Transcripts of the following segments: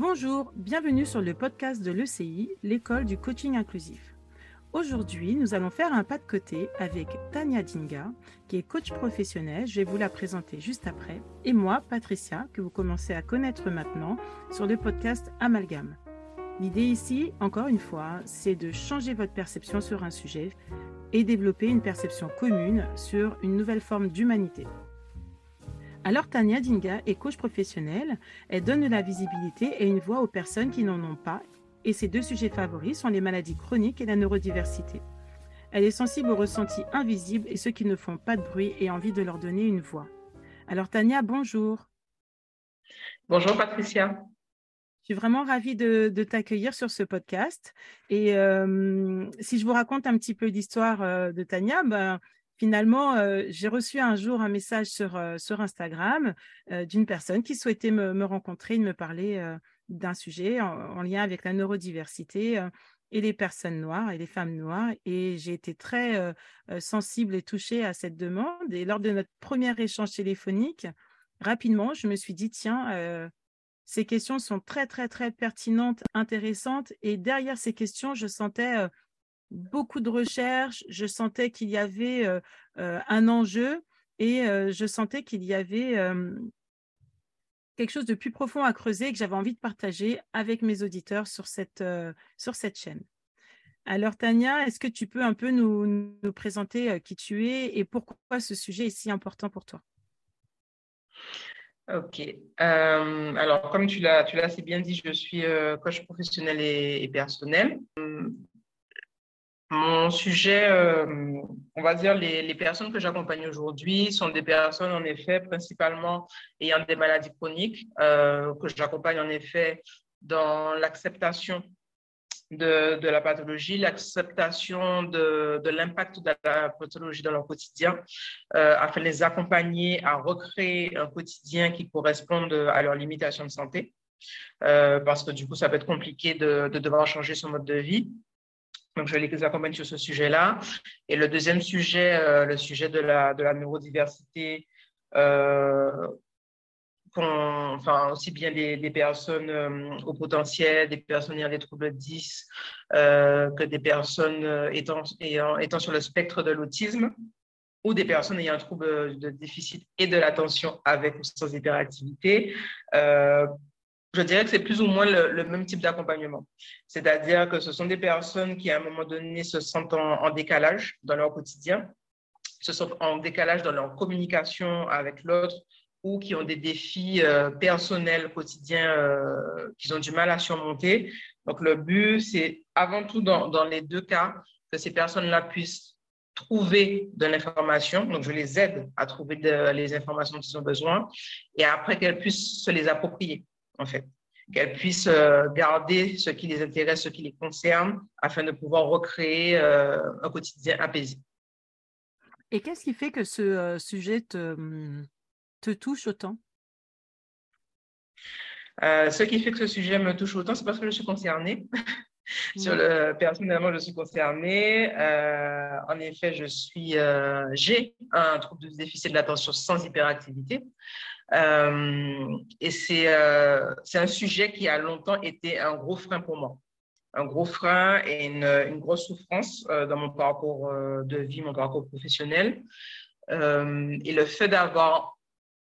Bonjour, bienvenue sur le podcast de l'ECI, l'école du coaching inclusif. Aujourd'hui, nous allons faire un pas de côté avec Tania Dinga, qui est coach professionnel, je vais vous la présenter juste après, et moi, Patricia, que vous commencez à connaître maintenant sur le podcast Amalgame. L'idée ici, encore une fois, c'est de changer votre perception sur un sujet et développer une perception commune sur une nouvelle forme d'humanité. Alors Tania Dinga est coach professionnelle, elle donne de la visibilité et une voix aux personnes qui n'en ont pas, et ses deux sujets favoris sont les maladies chroniques et la neurodiversité. Elle est sensible aux ressentis invisibles et ceux qui ne font pas de bruit et envie de leur donner une voix. Alors Tania, bonjour. Bonjour Patricia. Je suis vraiment ravie de, t'accueillir sur ce podcast. Et euh, si je vous raconte un petit peu l'histoire euh, de Tania, ben, finalement, euh, j'ai reçu un jour un message sur, euh, Instagram euh, d'une personne qui souhaitait me, rencontrer, de me parler d'un sujet en, lien avec la neurodiversité et les personnes noires et les femmes noires. Et j'ai été très sensible et touchée à cette demande. Et lors de notre premier échange téléphonique, rapidement, je me suis dit, tiens, ces questions sont très, très, très pertinentes, intéressantes. Et derrière ces questions, je sentais beaucoup de recherches, je sentais qu'il y avait euh, euh, un enjeu et euh, je sentais qu'il y avait quelque chose de plus profond à creuser et que j'avais envie de partager avec mes auditeurs sur cette, sur cette chaîne. Alors Tania, est-ce que tu peux un peu nous, présenter qui tu es et pourquoi ce sujet est si important pour toi? Ok. alors, comme tu l'as, tu l'as assez bien dit, je suis coach professionnel et, et personnel. Mon sujet, euh, on va dire, les, personnes que j'accompagne aujourd'hui sont des personnes, en effet, principalement ayant des maladies chroniques, euh, que j'accompagne en effet dans l'acceptation de, la pathologie, l'acceptation de, l'impact de la pathologie dans leur quotidien, euh, afin de les accompagner à recréer un quotidien qui corresponde à leurs limitations de santé. parce que du coup, ça peut être compliqué de devoir changer son mode de vie. Donc, je les accompagne sur ce sujet-là. Et le deuxième sujet, euh, le sujet de la, neurodiversité, euh, enfin, aussi bien des, personnes euh, au potentiel, des personnes ayant des troubles 10, que des personnes étant, étant sur le spectre de l'autisme ou des personnes ayant un trouble de déficit et de l'attention avec ou sans hyperactivité je dirais que c'est plus ou moins le, même type d'accompagnement. C'est-à-dire que ce sont des personnes qui, à un moment donné, se sentent en, décalage dans leur quotidien, se sentent en décalage dans leur communication avec l'autre ou qui ont des défis euh, personnels quotidiens euh, qu'ils ont du mal à surmonter. Donc, le but, c'est avant tout dans, dans les deux cas que ces personnes-là puissent trouver de l'information. Donc, je les aide à trouver les informations dont ils ont besoin et après qu'elles puissent se les approprier en fait. Qu'elles puissent euh, garder ce qui les intéresse, ce qui les concerne, afin de pouvoir recréer euh, un quotidien apaisé. Et qu'est-ce qui fait que ce euh, sujet te, te, touche autant? Ce qui fait que ce sujet me touche autant, c'est parce que je suis concernée. Sur le, personnellement, je suis concernée. en effet, je suis, j'ai un trouble de déficit de l'attention sans hyperactivité. Euh, et euh, c'est un sujet qui a longtemps été un gros frein pour moi. Un gros frein et une, grosse souffrance euh, dans mon parcours de vie, mon parcours professionnel. et le fait d'avoir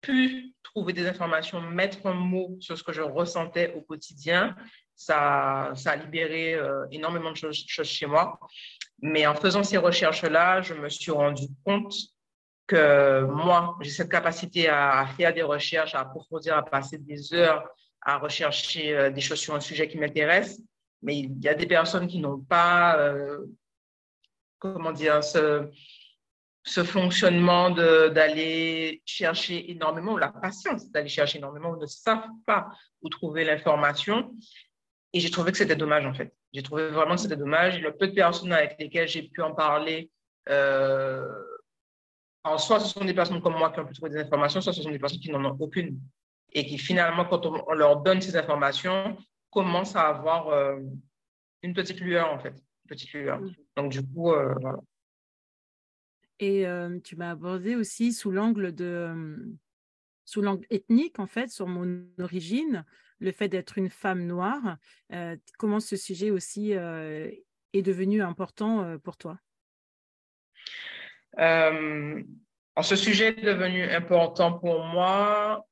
pu trouver des informations, mettre un mot sur ce que je ressentais au quotidien, ça, ça a libéré énormément de choses, choses, chez moi. Mais en faisant ces recherches-là, je me suis rendu compte que moi, j'ai cette capacité à, faire des recherches, à approfondir, à passer des heures à rechercher euh, des choses sur un sujet qui m'intéresse. Mais il y a des personnes qui n'ont pas, euh, comment dire, ce, ce fonctionnement d'aller chercher énormément, ou la patience d'aller chercher énormément, ou ne savent pas où trouver l'information. Et j'ai trouvé que c'était dommage, en fait. J'ai trouvé vraiment que c'était dommage. Le peu de personnes avec lesquelles j'ai pu en parler, euh, alors, soit ce sont des personnes comme moi qui ont pu trouver des informations, soit ce sont des personnes qui n'en ont aucune. Et qui finalement, quand on, leur donne ces informations, commencent à avoir euh, une petite lueur, en fait. Une petite lueur. Donc, du coup, euh, voilà. Et euh, tu m'as abordé aussi sous l'angle de sous l'angle ethnique, en fait, sur mon origine, le fait d'être une femme noire, comment ce sujet aussi est devenu important pour toi? Ce sujet est devenu important pour moi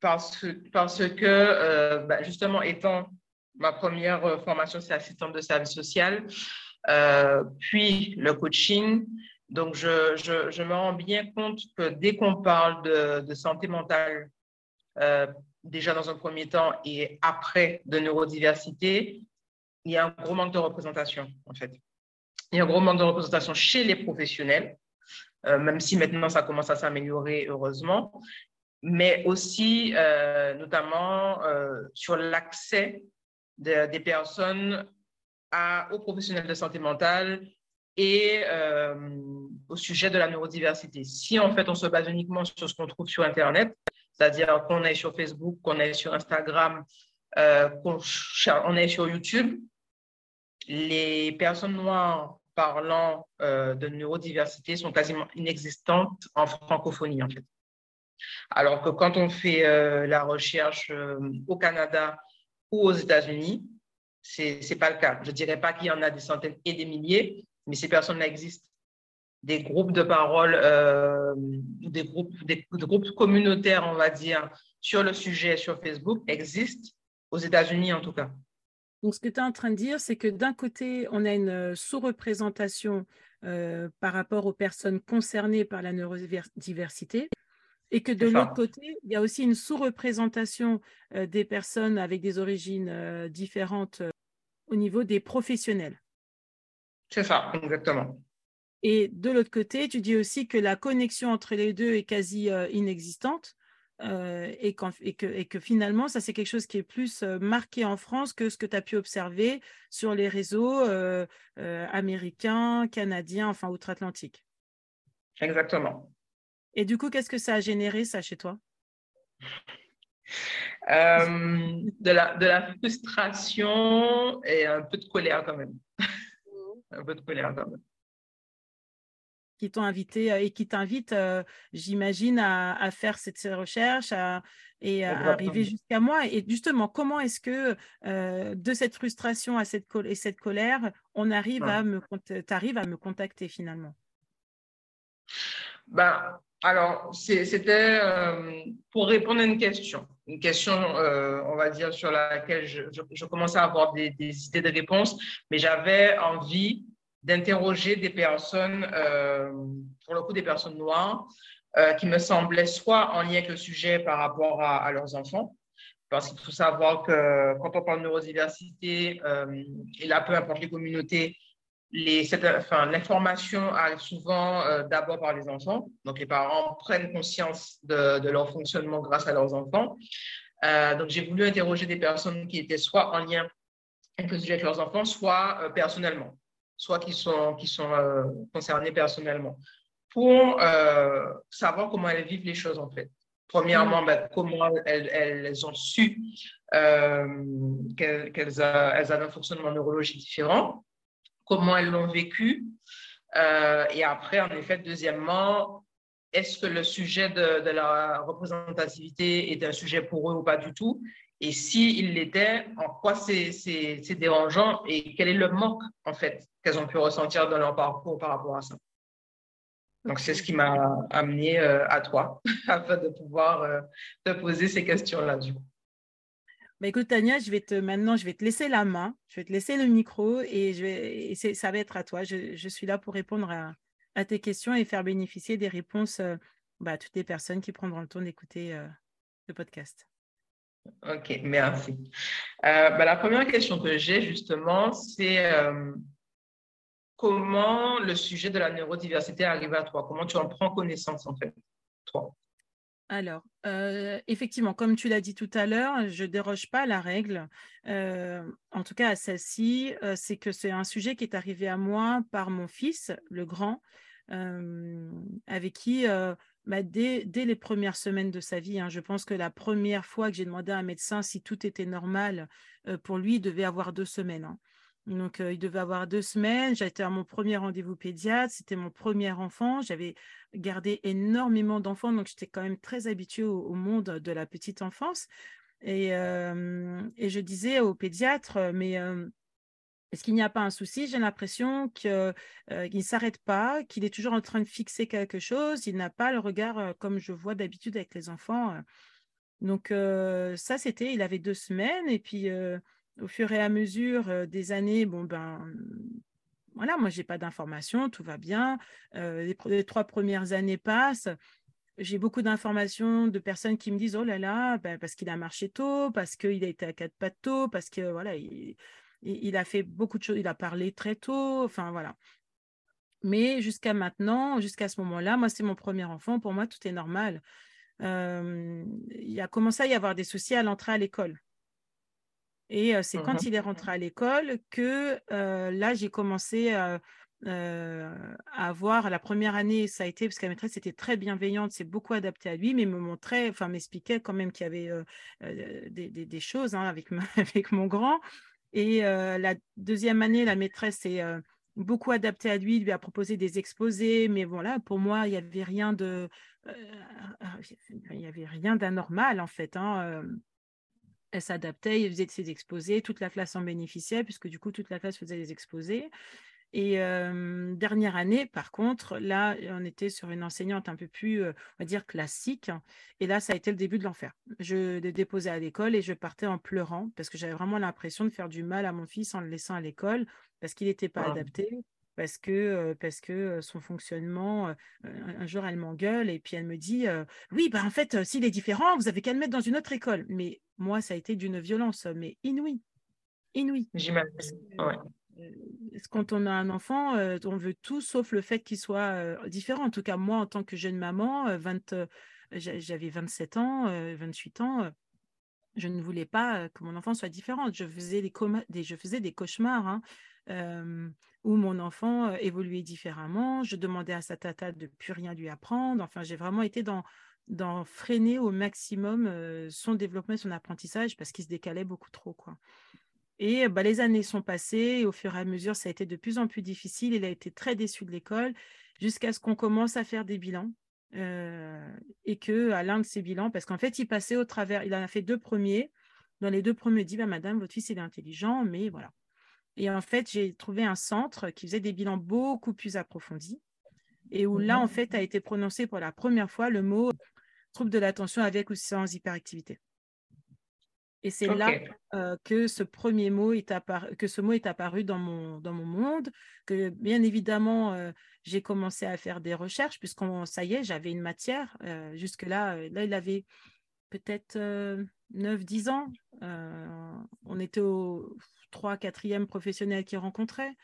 parce, parce que, bah, justement, étant ma première formation, c'est assistante de service social, puis le coaching, donc, je, je, me rends bien compte que dès qu'on parle de, santé mentale, euh, déjà dans un premier temps et après de neurodiversité, il y a un gros manque de représentation, en fait. Il y a un gros manque de représentation chez les professionnels, euh, même si maintenant ça commence à s'améliorer, heureusement, mais aussi euh, notamment euh, sur l'accès de, des personnes aux professionnels de santé mentale et au sujet de la neurodiversité. Si en fait on se base uniquement sur ce qu'on trouve sur Internet, c'est-à-dire qu'on est sur Facebook, qu'on est sur Instagram, qu'on est sur YouTube, les personnes noires parlant euh, de neurodiversité sont quasiment inexistantes en francophonie en fait. Alors que quand on fait euh, la recherche euh, au Canada ou aux États-Unis, c'est n'est pas le cas. Je ne dirais pas qu'il y en a des centaines et des milliers, mais ces personnes-là existent. Des groupes de parole, des, groupes communautaires, on va dire, sur le sujet sur Facebook existent, aux États-Unis en tout cas. Donc, ce que tu es en train de dire, c'est que d'un côté, on a une sous-représentation euh, par rapport aux personnes concernées par la neurodiversité, et que de l'autre côté, il y a aussi une sous-représentation euh, des personnes avec des origines euh, différentes euh, au niveau des professionnels. C'est ça, exactement. Et de l'autre côté, tu dis aussi que la connexion entre les deux est quasi euh, inexistante euh, et, et, que, et, que, finalement, ça c'est quelque chose qui est plus euh, marqué en France que ce que tu as pu observer sur les réseaux euh, euh, américains, canadiens, enfin outre-Atlantique. Exactement. Et du coup, qu'est-ce que ça a généré ça chez toi? De, la, de la frustration et un peu de colère quand même un peu de colère quand même. Qui t'ont invité euh, et qui t'invitent, euh, j'imagine, à, faire cette, recherche et à arriver jusqu'à moi. Et justement, comment est-ce que euh, de cette frustration à cette, et cette colère, on arrive à me, arrives à me contacter finalement? Ben, alors, c'était pour répondre à une question, une question, on va dire, sur laquelle je, je, commençais à avoir des, des, idées de réponses, mais j'avais envie d'interroger des personnes, pour le coup des personnes noires, qui me semblaient soit en lien avec le sujet par rapport à, leurs enfants, parce qu'il faut savoir que quand on parle de neurodiversité, et là, peu importe les communautés, l'information arrive souvent euh, d'abord par les enfants. Donc, les parents prennent conscience de, leur fonctionnement grâce à leurs enfants. Euh, donc, j'ai voulu interroger des personnes qui étaient soit en lien avec le sujet avec leurs enfants, soit euh, personnellement, soit qui sont, qui sont concernés personnellement, pour savoir comment elles vivent les choses, en fait. Premièrement, mm. ben, comment elles, elles, ont su qu'elles elles avaient un fonctionnement neurologique différent comment elles l'ont vécu. Euh, et après, en effet, deuxièmement, est-ce que le sujet de, la représentativité est un sujet pour eux ou pas du tout Et s'il l'était, en quoi c'est dérangeant et quel est le manque, en fait, qu'elles ont pu ressentir dans leur parcours par rapport à ça? Donc, c'est ce qui m'a amené euh, à toi, afin de pouvoir euh, te poser ces questions-là. Bah, écoute, Tania, je vais te, maintenant, je vais te laisser la main, je vais te laisser le micro et, je vais, ça va être à toi. Je, suis là pour répondre à, tes questions et faire bénéficier des réponses euh, bah, à toutes les personnes qui prendront le temps d'écouter le podcast. Ok, merci. Euh, bah, la première question que j'ai justement, c'est comment le sujet de la neurodiversité arrive à toi? Comment tu en prends connaissance en fait, toi? Alors, euh, effectivement, comme tu l'as dit tout à l'heure, je ne déroge pas à la règle. Euh, en tout cas, à celle-ci, euh, c'est que c'est un sujet qui est arrivé à moi par mon fils, le grand, avec qui, bah, dès, les premières semaines de sa vie, hein, je pense que la première fois que j'ai demandé à un médecin si tout était normal, pour lui, il devait avoir deux semaines. Hein. Donc, il devait avoir deux semaines. J'étais à mon premier rendez-vous pédiatre. C'était mon premier enfant. J'avais gardé énormément d'enfants. Donc, j'étais quand même très habituée au, monde de la petite enfance. Et, et je disais au pédiatre, mais est-ce qu'il n'y a pas un souci? J'ai l'impression qu'il ne s'arrête pas, qu'il est toujours en train de fixer quelque chose. Il n'a pas le regard comme je vois d'habitude avec les enfants. Donc, ça, c'était, il avait deux semaines. Et puis, au fur et à mesure des années, bon, ben, voilà, moi, je n'ai pas d'informations, tout va bien. Les, les, trois premières années passent. J'ai beaucoup d'informations de personnes qui me disent, oh là là, ben, parce qu'il a marché tôt, parce qu'il a été à quatre pattes tôt, parce que, voilà, il, il, a fait beaucoup de choses, il a parlé très tôt, enfin, voilà. Mais jusqu'à maintenant, jusqu'à ce moment-là, moi, c'est mon premier enfant. Pour moi, tout est normal. il a commencé à y avoir des soucis à l'entrée à l'école. Et c'est quand mmh il est rentré à l'école que là, j'ai commencé à avoir la première année, ça a été parce que la maîtresse était très bienveillante, c'est beaucoup adapté à lui, mais me montrait, enfin m'expliquait quand même qu'il y avait des, choses hein, avec, avec mon grand. Et la deuxième année, la maîtresse s'est beaucoup adaptée à lui, lui a proposé des exposés, mais voilà, pour moi, il n'y y avait rien d'anormal en fait. Hein, elle s'adaptait, il faisait ses exposés, toute la classe en bénéficiait, puisque du coup, toute la classe faisait des exposés. Et dernière année, par contre, là, on était sur une enseignante un peu plus, on va dire, classique. Et là, ça a été le début de l'enfer. Je l'ai déposé à l'école et je partais en pleurant parce que j'avais vraiment l'impression de faire du mal à mon fils en le laissant à l'école parce qu'il n'était pas adapté, parce que, parce que son fonctionnement, un jour, elle m'engueule et puis elle me dit Oui, bah, en fait, s'il est différent, vous avez qu'à le mettre dans une autre école. Mais moi, ça a été d'une violence, mais inouïe. Inouïe. J'imagine. Ouais. Quand on a un enfant, on veut tout sauf le fait qu'il soit différent. En tout cas, moi, en tant que jeune maman, 20, j'avais 27 ans, 28 ans je ne voulais pas que mon enfant soit différent. Je faisais des, cauchemars hein, où mon enfant évoluait différemment. Je demandais à sa tata de plus rien lui apprendre. Enfin, j'ai vraiment été dans, dans freiner au maximum son développement et son apprentissage parce qu'il se décalait beaucoup trop. Quoi. Et bah, les années sont passées et au fur et à mesure, ça a été de plus en plus difficile. Il a été très déçu de l'école jusqu'à ce qu'on commence à faire des bilans. et que à l'un de ces bilans, parce qu'en fait, il passait au travers, il en a fait deux premiers. Dans les deux premiers, il dit bah, Madame, votre fils, il est intelligent, mais voilà. Et en fait, j'ai trouvé un centre qui faisait des bilans beaucoup plus approfondis et où là, en mmh fait, a été prononcé pour la première fois le mot trouble de l'attention avec ou sans hyperactivité. Et c'est là que ce premier mot est apparu, que ce mot est apparu dans mon, dans mon monde, que bien évidemment, j'ai commencé à faire des recherches, puisqu'on, ça y est, j'avais une matière. jusque-là, là, il avait peut-être 9-10 ans. on était au 3 4e professionnel qu'il rencontrait.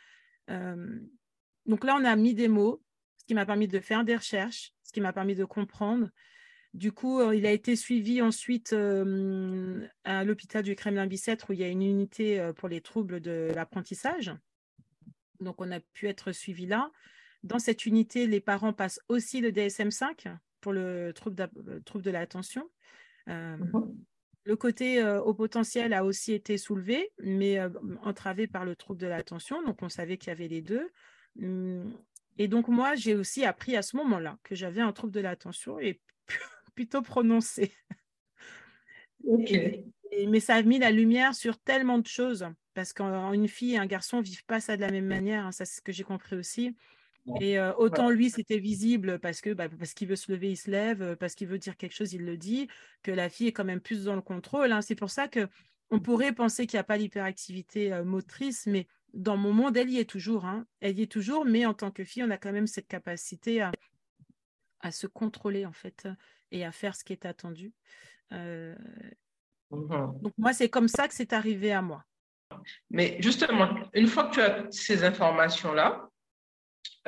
donc là, on a mis des mots, ce qui m'a permis de faire des recherches, ce qui m'a permis de comprendre. Du coup, euh, il a été suivi ensuite euh, à l'hôpital du Kremlin-Bicêtre où il y a une unité euh, pour les troubles de l'apprentissage. Donc, on a pu être suivi là. Dans cette unité, les parents passent aussi le DSM-5 pour le trouble, de l'attention. Mhm. Le côté au potentiel a aussi été soulevé, mais entravé par le trouble de l'attention. Donc, on savait qu'il y avait les deux. Hum, et donc, moi, j'ai aussi appris à ce moment-là que j'avais un trouble de l'attention et plutôt prononcé. mais ça a mis la lumière sur tellement de choses, parce qu'une fille et un garçon ne vivent pas ça de la même manière, hein, ça c'est ce que j'ai compris aussi. Et euh, autant lui, c'était visible parce que bah, parce qu'il veut se lever, il se lève, parce qu'il veut dire quelque chose, il le dit, que la fille est quand même plus dans le contrôle. Hein. C'est pour ça que on pourrait penser qu'il n'y a pas l'hyperactivité euh, motrice, mais dans mon monde, elle y est toujours. Hein. Elle y est toujours, mais en tant que fille, on a quand même cette capacité à, à se contrôler en fait et à faire ce qui est attendu. Euh, mhm. Donc moi, c'est comme ça que c'est arrivé à moi. Mais justement, une fois que tu as ces informations-là,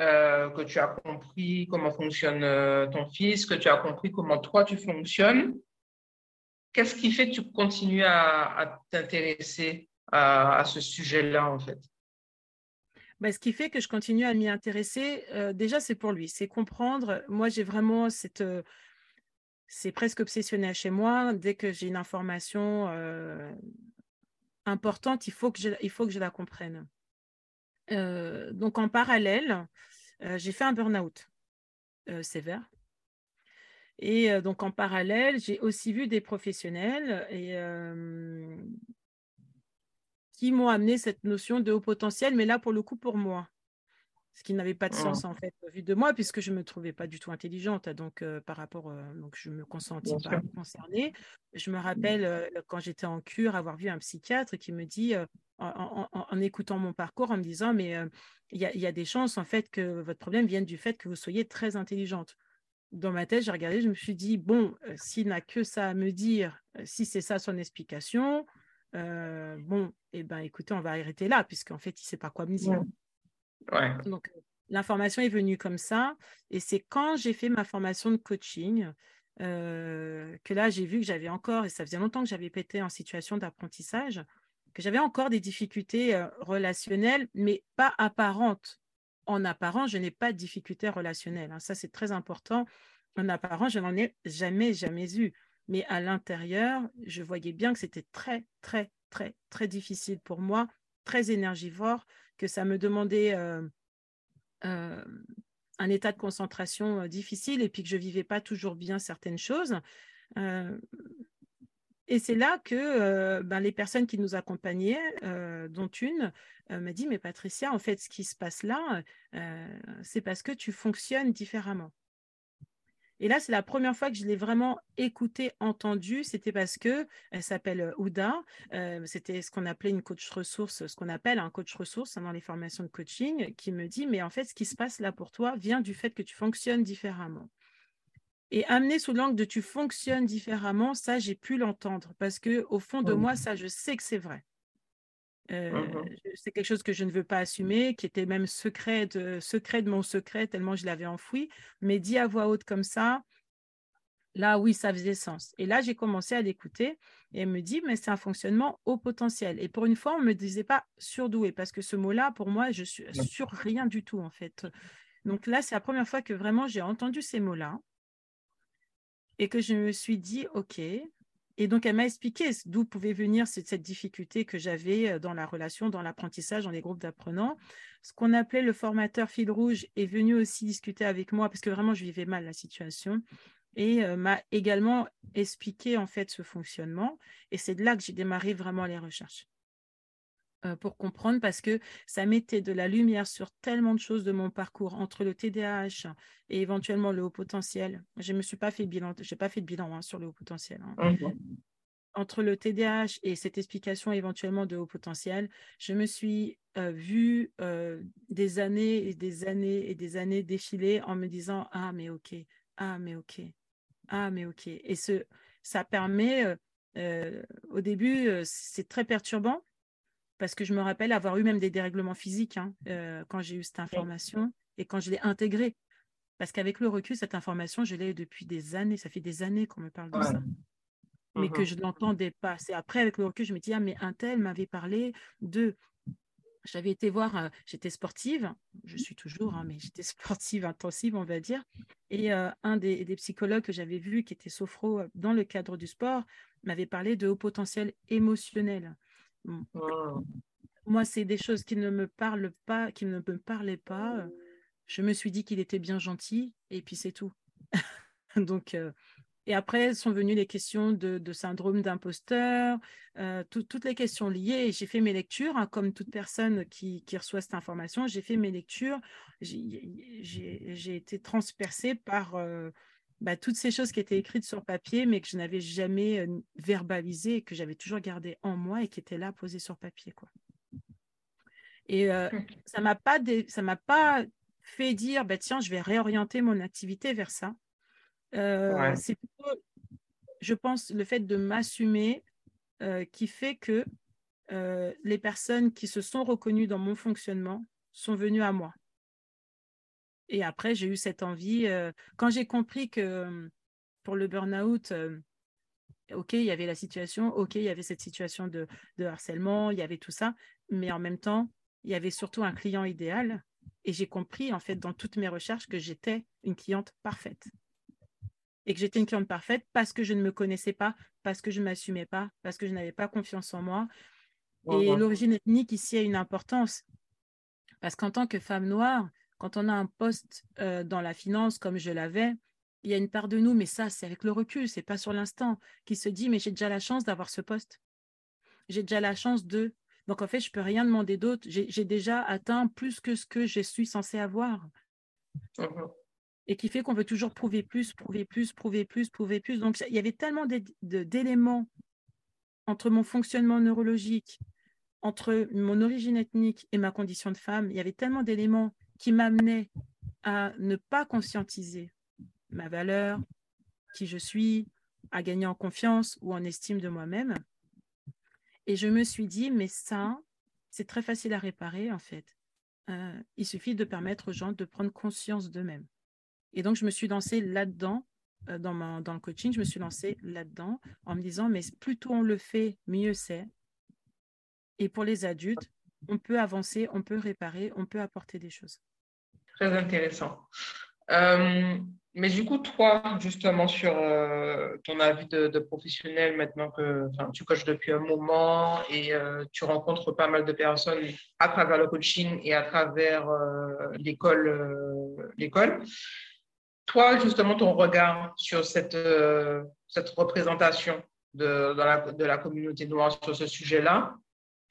euh, que tu as compris comment fonctionne euh, ton fils, que tu as compris comment toi tu fonctionnes, qu'est-ce qui fait que tu continues à, t'intéresser à, ce sujet-là en fait? Bah, ce qui fait que je continue à m'y intéresser, déjà, c'est pour lui, c'est comprendre. Moi, j'ai vraiment cette, c'est presque obsessionnel chez moi. Dès que j'ai une information euh, importante, il faut, que je, il faut que je la comprenne. donc en parallèle, j'ai fait un burn-out sévère. Et donc en parallèle, j'ai aussi vu des professionnels et, qui m'ont amené cette notion de haut potentiel, mais là pour le coup pour moi ce qui n'avait pas de sens mmh. en fait vu de moi puisque je me trouvais pas du tout intelligente donc par rapport donc je me consentis pas concernée. Je me mmh. rappelle quand j'étais en cure avoir vu un psychiatre qui me dit en, écoutant mon parcours en me disant mais il y, y, a des chances en fait que votre problème vienne du fait que vous soyez très intelligente. Dans ma tête j'ai regardé je me suis dit bon s'il n'a que ça à me dire si c'est ça son explication bon et eh ben écoutez on va arrêter là puisqu'en fait il sait pas quoi me dire donc, l'information est venue comme ça. Et c'est quand j'ai fait ma formation de coaching euh, que là, j'ai vu que j'avais encore, et ça faisait longtemps que j'avais pété en situation d'apprentissage, que j'avais encore des difficultés euh, relationnelles, mais pas apparentes. En apparent, je n'ai pas de difficultés relationnelles. Hein. Ça, c'est très important. En apparent, je n'en ai jamais, jamais eu. Mais à l'intérieur, je voyais bien que c'était très, très, très, très difficile pour moi, très énergivore que ça me demandait euh, euh, un état de concentration euh, difficile et puis que je vivais pas toujours bien certaines choses. et c'est là que ben, les personnes qui nous accompagnaient, dont une, m'a dit, mais Patricia, en fait, ce qui se passe là, c'est parce que tu fonctionnes différemment. Et là, c'est la première fois que je l'ai vraiment écoutée, entendue. C'était parce que elle s'appelle euh, Ouda. Euh, c'était ce qu'on appelait une coach ressource, ce qu'on appelle un coach ressource dans les formations de coaching, qui me dit mais en fait, ce qui se passe là pour toi vient du fait que tu fonctionnes différemment. Et amener sous l'angle de tu fonctionnes différemment, ça, j'ai pu l'entendre parce que au fond de moi, ça, je sais que c'est vrai. Euh, mmh c'est quelque chose que je ne veux pas assumer, qui était même secret de, secret de mon secret, tellement je l'avais enfoui. Mais dit à voix haute comme ça, là, oui, ça faisait sens. Et là, j'ai commencé à l'écouter et elle me dit, mais c'est un fonctionnement au potentiel. Et pour une fois, on ne me disait pas surdoué, parce que ce mot-là, pour moi, je suis sur rien du tout, en fait. Donc là, c'est la première fois que vraiment j'ai entendu ces mots-là et que je me suis dit, OK, et donc, elle m'a expliqué d'où pouvait venir cette, difficulté que j'avais euh, dans la relation, dans l'apprentissage, dans les groupes d'apprenants. Ce qu'on appelait le formateur fil rouge est venu aussi discuter avec moi parce que vraiment, je vivais mal la situation et euh, m'a également expliqué en fait ce fonctionnement. Et c'est de là que j'ai démarré vraiment les recherches pour comprendre parce que ça mettait de la lumière sur tellement de choses de mon parcours entre le TDAH et éventuellement le haut potentiel. Je ne me suis pas fait bilan, j'ai pas fait de bilan hein, sur le haut potentiel. Hein. Mmh entre le TDAH et cette explication éventuellement de haut potentiel, je me suis euh, vue euh, des années et des années et des années défiler en me disant ah mais ok, ah mais ok, ah mais ok. Et ce, ça permet au début c'est très perturbant parce que je me rappelle avoir eu même des dérèglements physiques hein, euh, quand j'ai eu cette information et quand je l'ai intégrée. Parce qu'avec le recul, cette information, je l'ai depuis des années. Ça fait des années qu'on me parle de ça. Mais que mmh je ne l'entendais pas. C'est après, avec le recul, je me dis, ah, mais un tel m'avait parlé de. J'avais été voir, euh, j'étais sportive, je suis toujours, hein, mais j'étais sportive intensive, on va dire. Et euh, un des, psychologues que j'avais vu, qui était sophro dans le cadre du sport, m'avait parlé de haut potentiel émotionnel. Moi, c'est des choses qui ne me parlent pas, qui ne me parlaient pas. Je me suis dit qu'il était bien gentil et puis c'est tout. Donc, euh, et après sont venues les questions de, syndrome d'imposteur, euh, toutes les questions liées. J'ai fait mes lectures, hein, comme toute personne qui, reçoit cette information. J'ai fait mes lectures. J'ai été transpercée par euh, bah, toutes ces choses qui étaient écrites sur papier, mais que je n'avais jamais euh, verbalisées, que j'avais toujours gardées en moi et qui étaient là posées sur papier. Quoi. Et euh, ça m'a pas ça m'a pas fait dire bah, tiens, je vais réorienter mon activité vers ça. Euh, c'est plutôt, je pense, le fait de m'assumer qui fait que les personnes qui se sont reconnues dans mon fonctionnement sont venues à moi. Et après, j'ai eu cette envie. Euh, quand j'ai compris que pour le burn-out, euh, OK, il y avait la situation, OK, il y avait cette situation de, harcèlement, il y avait tout ça, mais en même temps, il y avait surtout un client idéal. Et j'ai compris, en fait, dans toutes mes recherches, que j'étais une cliente parfaite. Et que j'étais une cliente parfaite parce que je ne me connaissais pas, parce que je ne m'assumais pas, parce que je n'avais pas confiance en moi. Et l'origine ethnique ici a une importance Parce qu'en tant que femme noire, quand on a un poste dans la finance comme je l'avais, il y a une part de nous, mais ça, c'est avec le recul, c'est pas sur l'instant, qui se dit, mais j'ai déjà la chance d'avoir ce poste. J'ai déjà la chance de. Donc, en fait, je peux rien demander d'autre. J'ai déjà atteint plus que ce que je suis censée avoir. Mmh Et qui fait qu'on veut toujours prouver plus, prouver plus, prouver plus, prouver plus. Donc, il y avait tellement d'éléments entre mon fonctionnement neurologique, entre mon origine ethnique et ma condition de femme. Il y avait tellement d'éléments qui m'amenaient à ne pas conscientiser ma valeur, qui je suis, à gagner en confiance ou en estime de moi-même. Et je me suis dit, mais ça, c'est très facile à réparer en fait. Euh, il suffit de permettre aux gens de prendre conscience d'eux-mêmes. Et donc, je me suis lancée là-dedans, euh, dans, dans le coaching, je me suis lancée là-dedans en me disant, mais plus tôt on le fait, mieux c'est. Et pour les adultes, on peut avancer, on peut réparer, on peut apporter des choses. Très intéressant. Euh, mais du coup, toi, justement, sur euh, ton avis de, professionnel, maintenant que tu coaches depuis un moment et euh, tu rencontres pas mal de personnes à travers le coaching et à travers l'école, l'école. Toi, justement, ton regard sur cette, cette représentation de, de, la, de la communauté noire sur ce sujet-là,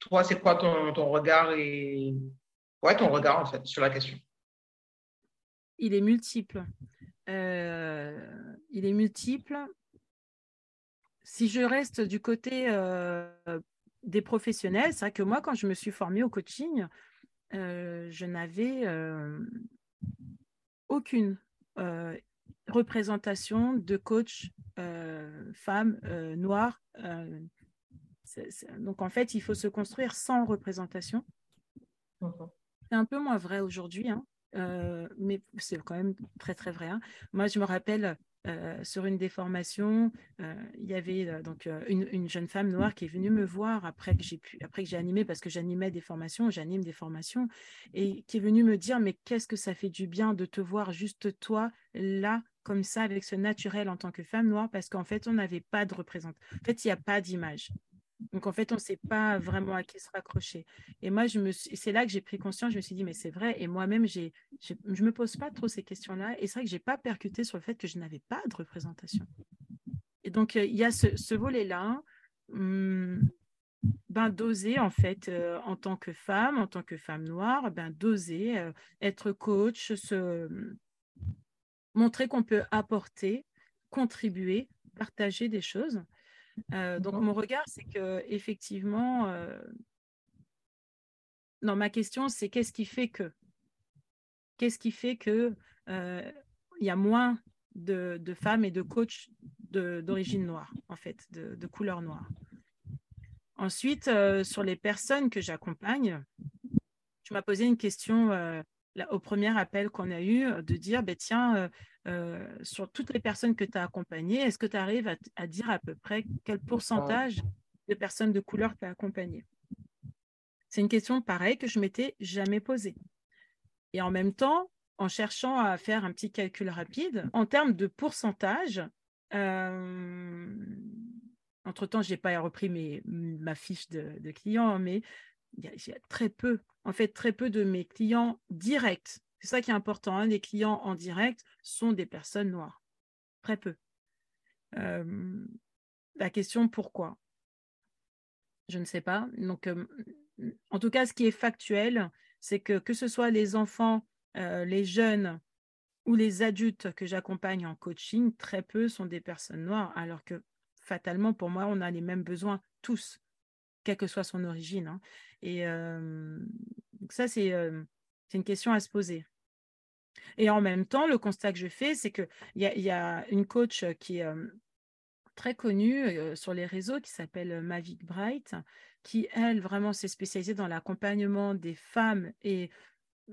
toi, c'est quoi ton, regard et ouais, ton regard en fait sur la question? Il est multiple. Euh, il est multiple. Si je reste du côté euh, des professionnels, c'est vrai que moi, quand je me suis formée au coaching, euh, je n'avais aucune représentation de coach femme noire. Donc en fait, il faut se construire sans représentation. C'est un peu moins vrai aujourd'hui. Hein. Euh, mais c'est quand même très très vrai. Hein. Moi, je me rappelle euh, sur une des formations, euh, il y avait donc une, jeune femme noire qui est venue me voir après que j'ai pu, après que j'ai animé parce que j'animais des formations, j'anime des formations, et qui est venue me dire mais qu'est-ce que ça fait du bien de te voir juste toi là comme ça avec ce naturel en tant que femme noire parce qu'en fait on n'avait pas de représentation. En fait, il n'y a pas d'image. Donc, en fait, on ne sait pas vraiment à qui se raccrocher. Et moi, c'est là que j'ai pris conscience, je me suis dit, mais c'est vrai. Et moi-même, je ne me pose pas trop ces questions-là. Et c'est vrai que je n'ai pas percuté sur le fait que je n'avais pas de représentation. Et donc, euh, il y a ce, volet-là, hum, ben, d'oser, en fait, euh, en tant que femme, en tant que femme noire, ben, d'oser euh, être coach, se montrer qu'on peut apporter, contribuer, partager des choses. Euh, donc mon regard, c'est que effectivement, euh, non, ma question, c'est qu'est-ce qui fait que, qu'est-ce qui fait que euh, il y a moins de, femmes et de coachs d'origine noire, en fait, de, couleur noire. Ensuite, sur les personnes que j'accompagne, tu m'as posé une question au premier appel qu'on a eu, de dire, ben, tiens, euh, sur toutes les personnes que tu as accompagnées, est-ce que tu arrives à, dire à peu près quel pourcentage de personnes de couleur tu as accompagnées? C'est une question pareille que je m'étais jamais posée. Et en même temps, en cherchant à faire un petit calcul rapide, en termes de pourcentage, euh, entre-temps, je n'ai pas repris mes, ma fiche de, clients, mais il y, a très peu, en fait, très peu de mes clients directs c'est ça qui est important. Hein. Les clients en direct sont des personnes noires. Très peu. Euh, la question pourquoi? Je ne sais pas. Donc, euh, en tout cas, ce qui est factuel, c'est que que ce soit les enfants, euh, les jeunes ou les adultes que j'accompagne en coaching, très peu sont des personnes noires, alors que fatalement, pour moi, on a les mêmes besoins tous, quelle que soit son origine. Hein. Et ça, c'est c'est une question à se poser. Et en même temps, le constat que je fais, c'est qu'il y, y, a une coach qui est très connue sur les réseaux qui s'appelle Mavic Bright, qui, elle, vraiment s'est spécialisée dans l'accompagnement des femmes et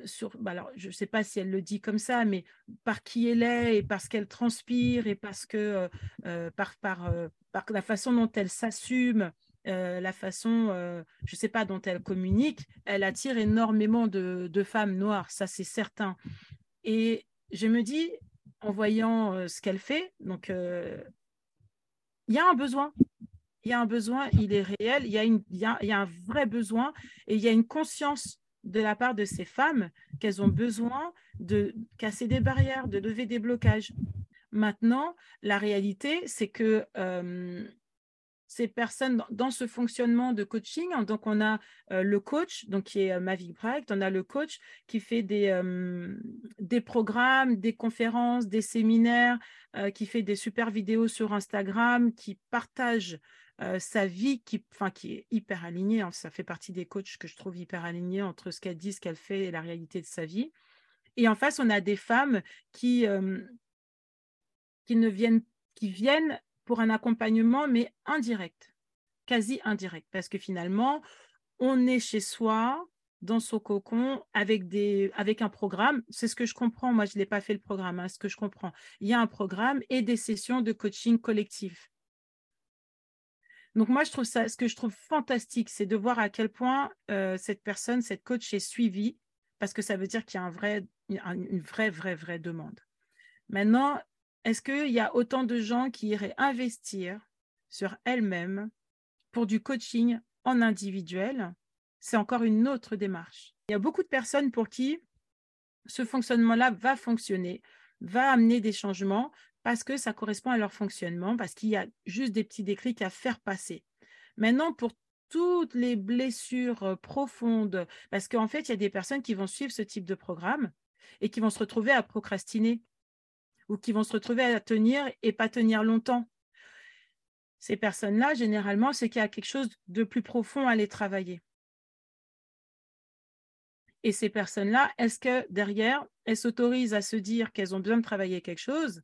sur, bah, alors, je ne sais pas si elle le dit comme ça, mais par qui elle est et parce qu'elle transpire et parce que par, par, par la façon dont elle s'assume euh, la façon, euh, je ne sais pas, dont elle communique, elle attire énormément de, femmes noires, ça c'est certain. Et je me dis, en voyant euh, ce qu'elle fait, donc il y a un besoin. Il y a un besoin, il est réel, il y, a y a, un vrai besoin et il y a une conscience de la part de ces femmes qu'elles ont besoin de casser des barrières, de lever des blocages. Maintenant, la réalité, c'est que euh, ces personnes dans ce fonctionnement de coaching. Hein, donc, on a euh, le coach, donc qui est euh, Mavic Brecht, on a le coach qui fait des, euh, des programmes, des conférences, des séminaires, qui fait des super vidéos sur Instagram, qui partage sa vie, qui, qui est hyper alignée. Hein, ça fait partie des coachs que je trouve hyper alignés entre ce qu'elle dit, ce qu'elle fait et la réalité de sa vie. Et en face, on a des femmes qui, qui ne viennent qui viennent pour un accompagnement, mais indirect, quasi indirect, parce que finalement, on est chez soi, dans son cocon, avec, un programme. C'est ce que je comprends. Moi, je n'ai pas fait le programme, hein, ce que je comprends. Il y a un programme et des sessions de coaching collectif. Donc moi, je trouve ça, ce que je trouve fantastique, c'est de voir à quel point euh, cette personne, cette coach est suivie, parce que ça veut dire qu'il y a une vraie, vraie, vraie demande. Maintenant, est-ce qu'il y a autant de gens qui iraient investir sur elles-mêmes pour du coaching en individuel? C'est encore une autre démarche. Il y a beaucoup de personnes pour qui ce fonctionnement-là va fonctionner, va amener des changements parce que ça correspond à leur fonctionnement, parce qu'il y a juste des petits déclics à faire passer. Maintenant, pour toutes les blessures euh, profondes, parce qu'en fait, il y a des personnes qui vont suivre ce type de programme et qui vont se retrouver à procrastiner ou qui vont se retrouver à tenir et pas tenir longtemps. Ces personnes-là, généralement, c'est qu'il y a quelque chose de plus profond à les travailler. Et ces personnes-là, est-ce que derrière, elles s'autorisent à se dire qu'elles ont besoin de travailler quelque chose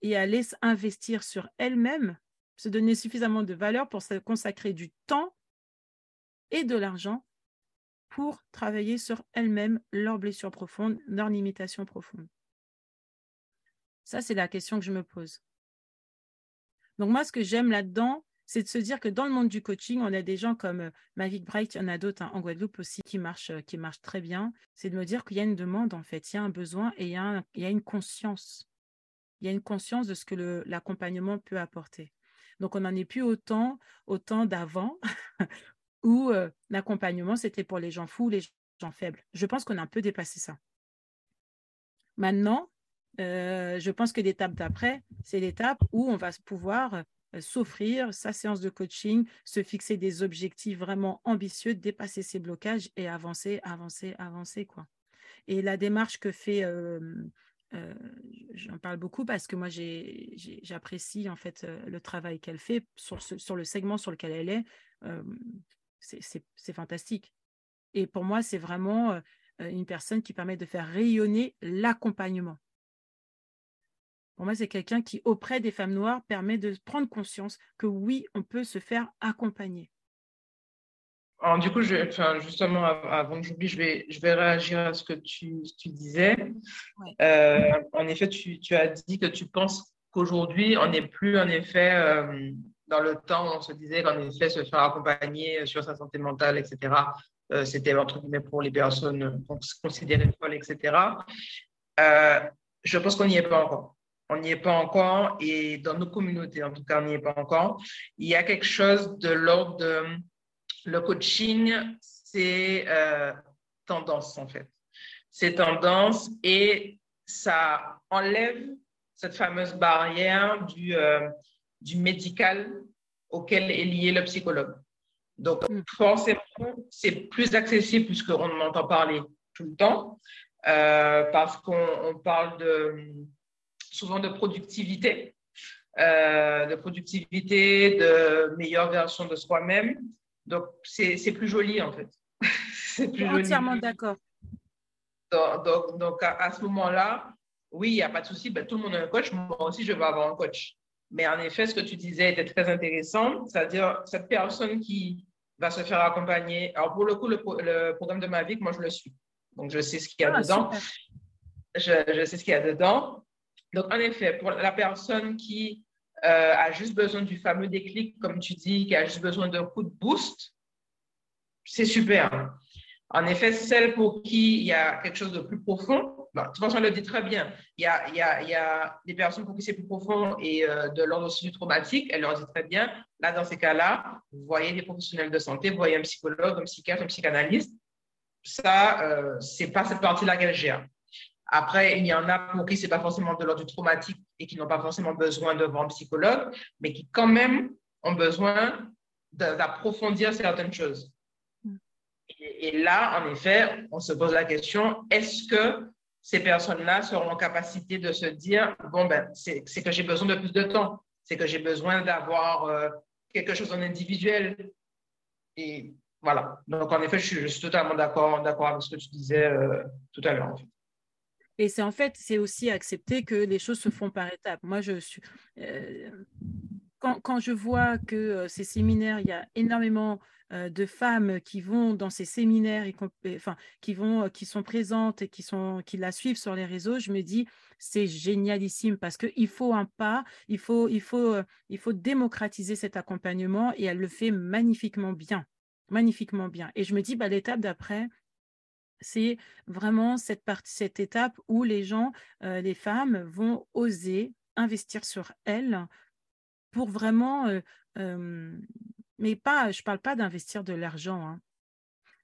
et à aller investir sur elles-mêmes, se donner suffisamment de valeur pour se consacrer du temps et de l'argent pour travailler sur elles-mêmes leurs blessures profondes, leurs limitations profondes? Ça, c'est la question que je me pose. Donc moi, ce que j'aime là-dedans, c'est de se dire que dans le monde du coaching, on a des gens comme euh, Mavic Bright, il y en a d'autres hein, en Guadeloupe aussi qui marchent, euh, qui marchent très bien. C'est de me dire qu'il y a une demande, en fait, il y a un besoin et il y a, une conscience. Il y a une conscience de ce que l'accompagnement peut apporter. Donc, on n'en est plus autant, autant d'avant où euh, l'accompagnement, c'était pour les gens fous, les gens faibles. Je pense qu'on a un peu dépassé ça. Maintenant, euh, je pense que l'étape d'après, c'est l'étape où on va pouvoir euh, s'offrir sa séance de coaching, se fixer des objectifs vraiment ambitieux, dépasser ses blocages et avancer, avancer, avancer. Quoi. Et la démarche que fait, euh, j'en parle beaucoup parce que moi j'apprécie en fait le travail qu'elle fait sur, sur le segment sur lequel elle est. c'est fantastique. Et pour moi, c'est vraiment une personne qui permet de faire rayonner l'accompagnement. Pour moi, c'est quelqu'un qui, auprès des femmes noires, permet de prendre conscience que oui, on peut se faire accompagner. Alors, du coup, je, enfin, justement, avant que j'oublie, je vais, je vais réagir à ce que tu, tu disais. Euh, en effet, tu, tu, as dit que tu penses qu'aujourd'hui, on n'est plus, en effet, euh, dans le temps où on se disait qu'en effet, se faire accompagner sur sa santé mentale, etc., euh, c'était entre guillemets pour les personnes considérées folles, etc. je pense qu'on n'y est pas encore on n'y est pas encore, et dans nos communautés, en tout cas, on n'y est pas encore. Il y a quelque chose de l'ordre de le coaching, c'est euh, tendance, en fait. C'est tendance et ça enlève cette fameuse barrière du, euh, du médical auquel est lié le psychologue. Donc, mm. forcément, c'est plus accessible puisqu'on en entend parler tout le temps, euh, parce qu'on parle de souvent de productivité, euh, de productivité, de meilleure version de soi-même. Donc, c'est plus joli en fait. c'est plus Entièrement d'accord. Donc, donc, à, ce moment-là, oui, il n'y a pas de souci, ben, tout le monde a un coach, moi aussi je veux avoir un coach. Mais en effet, ce que tu disais était très intéressant, c'est-à-dire cette personne qui va se faire accompagner. Alors, pour le coup, le, programme de ma vie, moi, je le suis. Donc, je sais ce qu'il y a ah, dedans. Je, je, sais ce qu'il y a dedans. Donc, en effet, pour la personne qui euh, a juste besoin du fameux déclic, comme tu dis, qui a juste besoin d'un coup de boost, c'est super. En effet, celle pour qui il y a quelque chose de plus profond, de toute façon, elle le dit très bien. Il y a, il y a, il y a des personnes pour qui c'est plus profond et euh, de l'ordre aussi du traumatique, elle leur dit très bien. Là, dans ces cas-là, vous voyez des professionnels de santé, vous voyez un psychologue, un psychiatre, un psychanalyste. ça, euh, c'est pas cette partie-là qu'elle gère. Après, il y en a pour qui c'est pas forcément de l'ordre du traumatique et qui n'ont pas forcément besoin de voir un psychologue, mais qui quand même ont besoin d'approfondir certaines choses. Mm. Et, là, en effet, on se pose la question, est-ce que ces personnes-là seront en capacité de se dire, bon, ben, c'est que j'ai besoin de plus de temps, c'est que j'ai besoin d'avoir euh, quelque chose en individuel. Et voilà. Donc, en effet, je suis, totalement d'accord avec ce que tu disais euh, tout à l'heure. Et c'est en fait, c'est aussi accepter que les choses se font par étapes. Moi, je suis. Euh, quand, je vois que ces séminaires, il y a énormément de femmes qui vont dans ces séminaires, et, qui, vont, qui sont présentes et qui, sont, qui la suivent sur les réseaux, je me dis, c'est génialissime parce qu'il faut un pas, il faut, il, faut, il faut démocratiser cet accompagnement et elle le fait magnifiquement bien, magnifiquement bien. Et je me dis, bah, l'étape d'après, c'est vraiment cette, étape où les gens, les femmes vont oser investir sur elles pour vraiment mais pas, je ne parle pas d'investir de l'argent. Hein.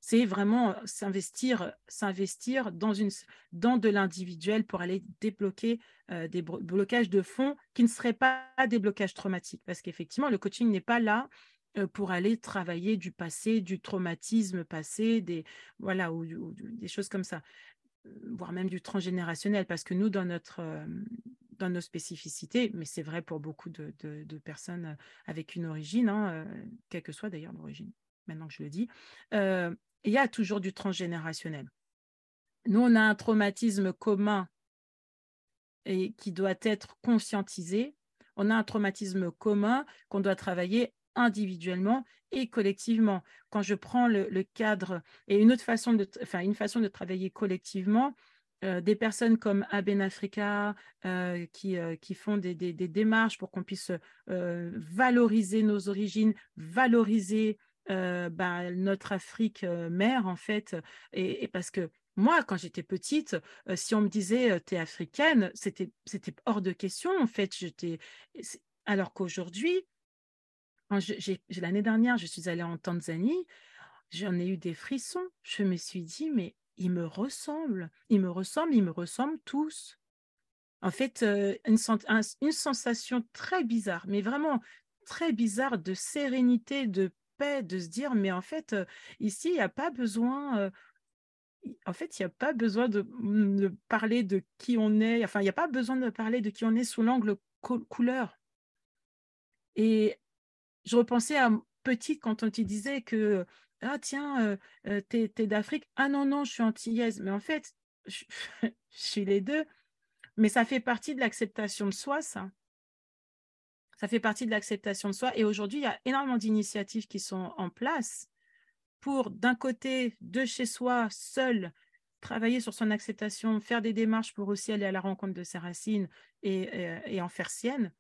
C'est vraiment s'investir, s'investir dans, une, dans de l'individuel pour aller débloquer des blocages de fond qui ne seraient pas des blocages traumatiques. Parce qu'effectivement, le coaching n'est pas là pour aller travailler du passé, du traumatisme passé, des, voilà, ou, des choses comme ça, voire même du transgénérationnel. Parce que nous, dans notre, dans nos spécificités, mais c'est vrai pour beaucoup de, personnes euh, avec une origine, hein, euh, quelle que soit d'ailleurs l'origine, maintenant que je le dis, euh, il y a toujours du transgénérationnel. Nous, on a un traumatisme commun et qui doit être conscientisé. On a un traumatisme commun qu'on doit travailler individuellement et collectivement. Quand je prends le, cadre et une autre façon de, enfin, une façon de travailler collectivement, euh, des personnes comme Aben Africa euh, qui, euh, qui, font des, des, démarches pour qu'on puisse valoriser nos origines, valoriser ben, notre Afrique mère, en fait. Et, parce que moi, quand j'étais petite, si on me disait tu es africaine, c'était hors de question, en fait. Alors qu'aujourd'hui, l'année dernière, je suis allée en Tanzanie, j'en ai eu des frissons. Je me suis dit, mais ils me ressemblent, ils me ressemblent, ils me ressemblent tous. En fait, euh, une, sensation très bizarre, mais vraiment très bizarre de sérénité, de paix, de se dire, mais en fait, euh, ici, il n'y a pas besoin, euh, en fait, il n'y a pas besoin de, de, parler de qui on est, enfin, il n'y a pas besoin de parler de qui on est sous l'angle couleur. Et je repensais à petite quand on te disait que ah tiens, euh, euh, t'es, d'Afrique. Ah non, non, je suis antillaise. Mais en fait, je, suis les deux. Mais ça fait partie de l'acceptation de soi, ça. Ça fait partie de l'acceptation de soi. Et aujourd'hui, il y a énormément d'initiatives qui sont en place pour, d'un côté, de chez soi, seul, travailler sur son acceptation, faire des démarches pour aussi aller à la rencontre de ses racines et, et en faire sienne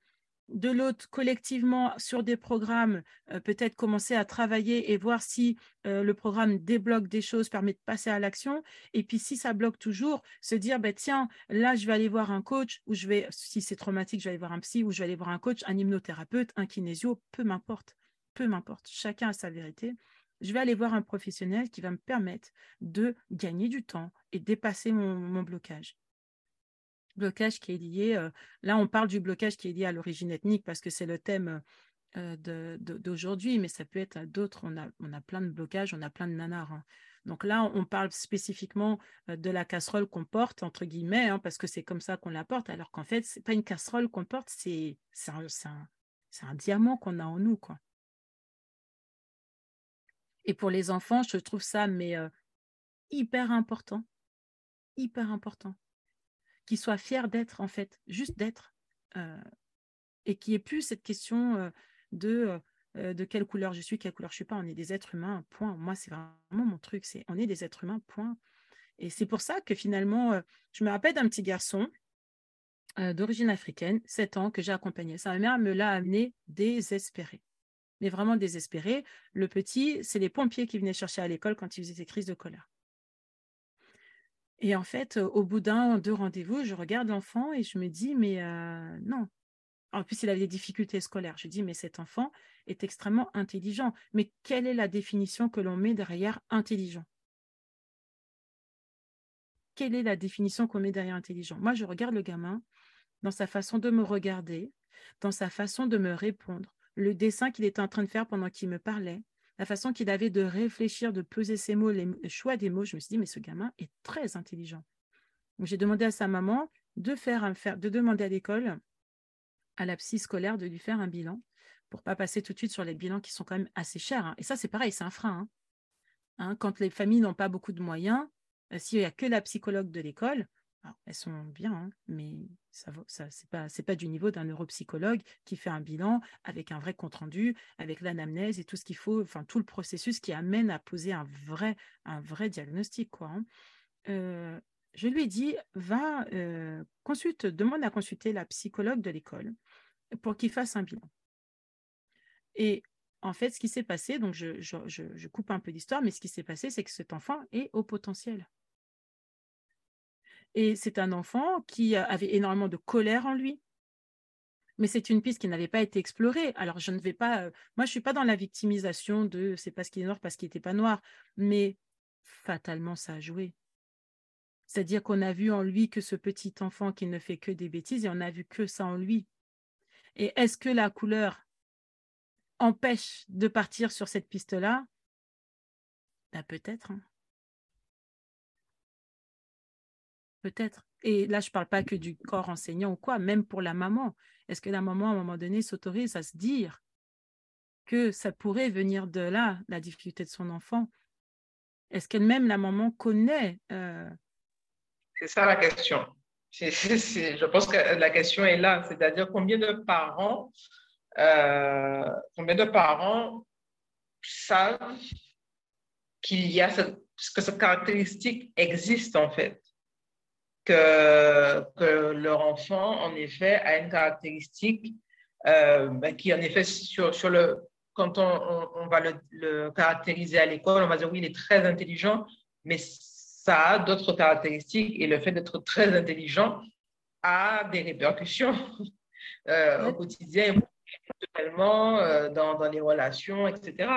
de l'autre, collectivement, sur des programmes, euh, peut-être commencer à travailler et voir si euh, le programme débloque des choses, permet de passer à l'action. Et puis, si ça bloque toujours, se dire, ben, tiens, là, je vais aller voir un coach, ou je vais, si c'est traumatique, je vais aller voir un psy, ou je vais aller voir un coach, un hypnothérapeute, un kinésio, peu m'importe, peu m'importe. Chacun a sa vérité. Je vais aller voir un professionnel qui va me permettre de gagner du temps et dépasser mon blocage blocage qui est lié, euh, là on parle du blocage qui est lié à l'origine ethnique parce que c'est le thème euh, d'aujourd'hui, mais ça peut être d'autres, on a, plein de blocages, on a plein de nanars. Hein. Donc là, on parle spécifiquement euh, de la casserole qu'on porte, entre guillemets, hein, parce que c'est comme ça qu'on la porte, alors qu'en fait, c'est pas une casserole qu'on porte, c'est un, diamant qu'on a en nous. Quoi. Et pour les enfants, je trouve ça mais hyper important, hyper important qui soit fier d'être, en fait, juste d'être, euh, et qui ait plus cette question euh, de, euh, de quelle couleur je suis, quelle couleur je suis pas. On est des êtres humains, point. Moi, c'est vraiment mon truc, c'est on est des êtres humains, point. Et c'est pour ça que finalement, je me rappelle d'un petit garçon d'origine africaine, 7 ans, que j'ai accompagné. Sa mère me l'a amené désespéré mais vraiment désespéré. Le petit, c'est les pompiers qui venaient chercher à l'école quand il faisait ses crises de colère. Et en fait, au bout d'un, deux rendez-vous, je regarde l'enfant et je me dis, mais non. En plus, il avait des difficultés scolaires. Je dis, mais cet enfant est extrêmement intelligent. Mais quelle est la définition que l'on met derrière intelligent? Quelle est la définition qu'on met derrière intelligent? Moi, je regarde le gamin dans sa façon de me regarder, dans sa façon de me répondre, le dessin qu'il était en train de faire pendant qu'il me parlait, la façon qu'il avait de réfléchir, de peser ses mots, le choix des mots. Je me suis dit, mais ce gamin est très intelligent. J'ai demandé à sa maman de, faire demander à l'école, à la psy scolaire, de lui faire un bilan pour pas passer tout de suite sur les bilans qui sont quand même assez chers. Hein. Et ça, c'est pareil, c'est un frein. Hein. Hein, quand les familles n'ont pas beaucoup de moyens, euh, s'il n'y a que la psychologue de l'école, elles sont bien, mais ça, ça c'est pas du niveau d'un neuropsychologue qui fait un bilan avec un vrai compte rendu, avec l'anamnèse et tout ce qu'il faut, enfin tout le processus qui amène à poser un vrai diagnostic quoi. Euh, je lui ai dit va euh, consulte, demande à consulter la psychologue de l'école pour qu'il fasse un bilan. Et en fait, ce qui s'est passé, donc je, coupe un peu d'histoire, mais ce qui s'est passé, c'est que cet enfant est au potentiel. Et c'est un enfant qui avait énormément de colère en lui. Mais c'est une piste qui n'avait pas été explorée. Alors, je ne vais pas. Euh, moi, je ne suis pas dans la victimisation de c'est parce qu'il est noir, parce qu'il n'était pas noir. Mais fatalement, ça a joué. C'est-à-dire qu'on a vu en lui que ce petit enfant qui ne fait que des bêtises et on a vu que ça en lui. Et est-ce que la couleur empêche de partir sur cette piste-là, bah, peut-être. Hein. Et là, je ne parle pas que du corps enseignant ou quoi, même pour la maman. Est-ce que la maman, à un moment donné, s'autorise à se dire que ça pourrait venir de là, la difficulté de son enfant? Est-ce qu'elle-même, la maman, connaît euh, C'est ça la question. je pense que la question est là, c'est-à-dire combien de parents euh, combien de parents savent qu'il y a que cette caractéristique existe en fait, que, que leur enfant en effet a une caractéristique euh, ben, qui en effet sur, sur le quand on, on, va le, le, caractériser à l'école, on va dire oui, il est très intelligent, mais ça a d'autres caractéristiques et le fait d'être très intelligent a des répercussions euh, au quotidien totalement euh, dans, dans, les relations, etc.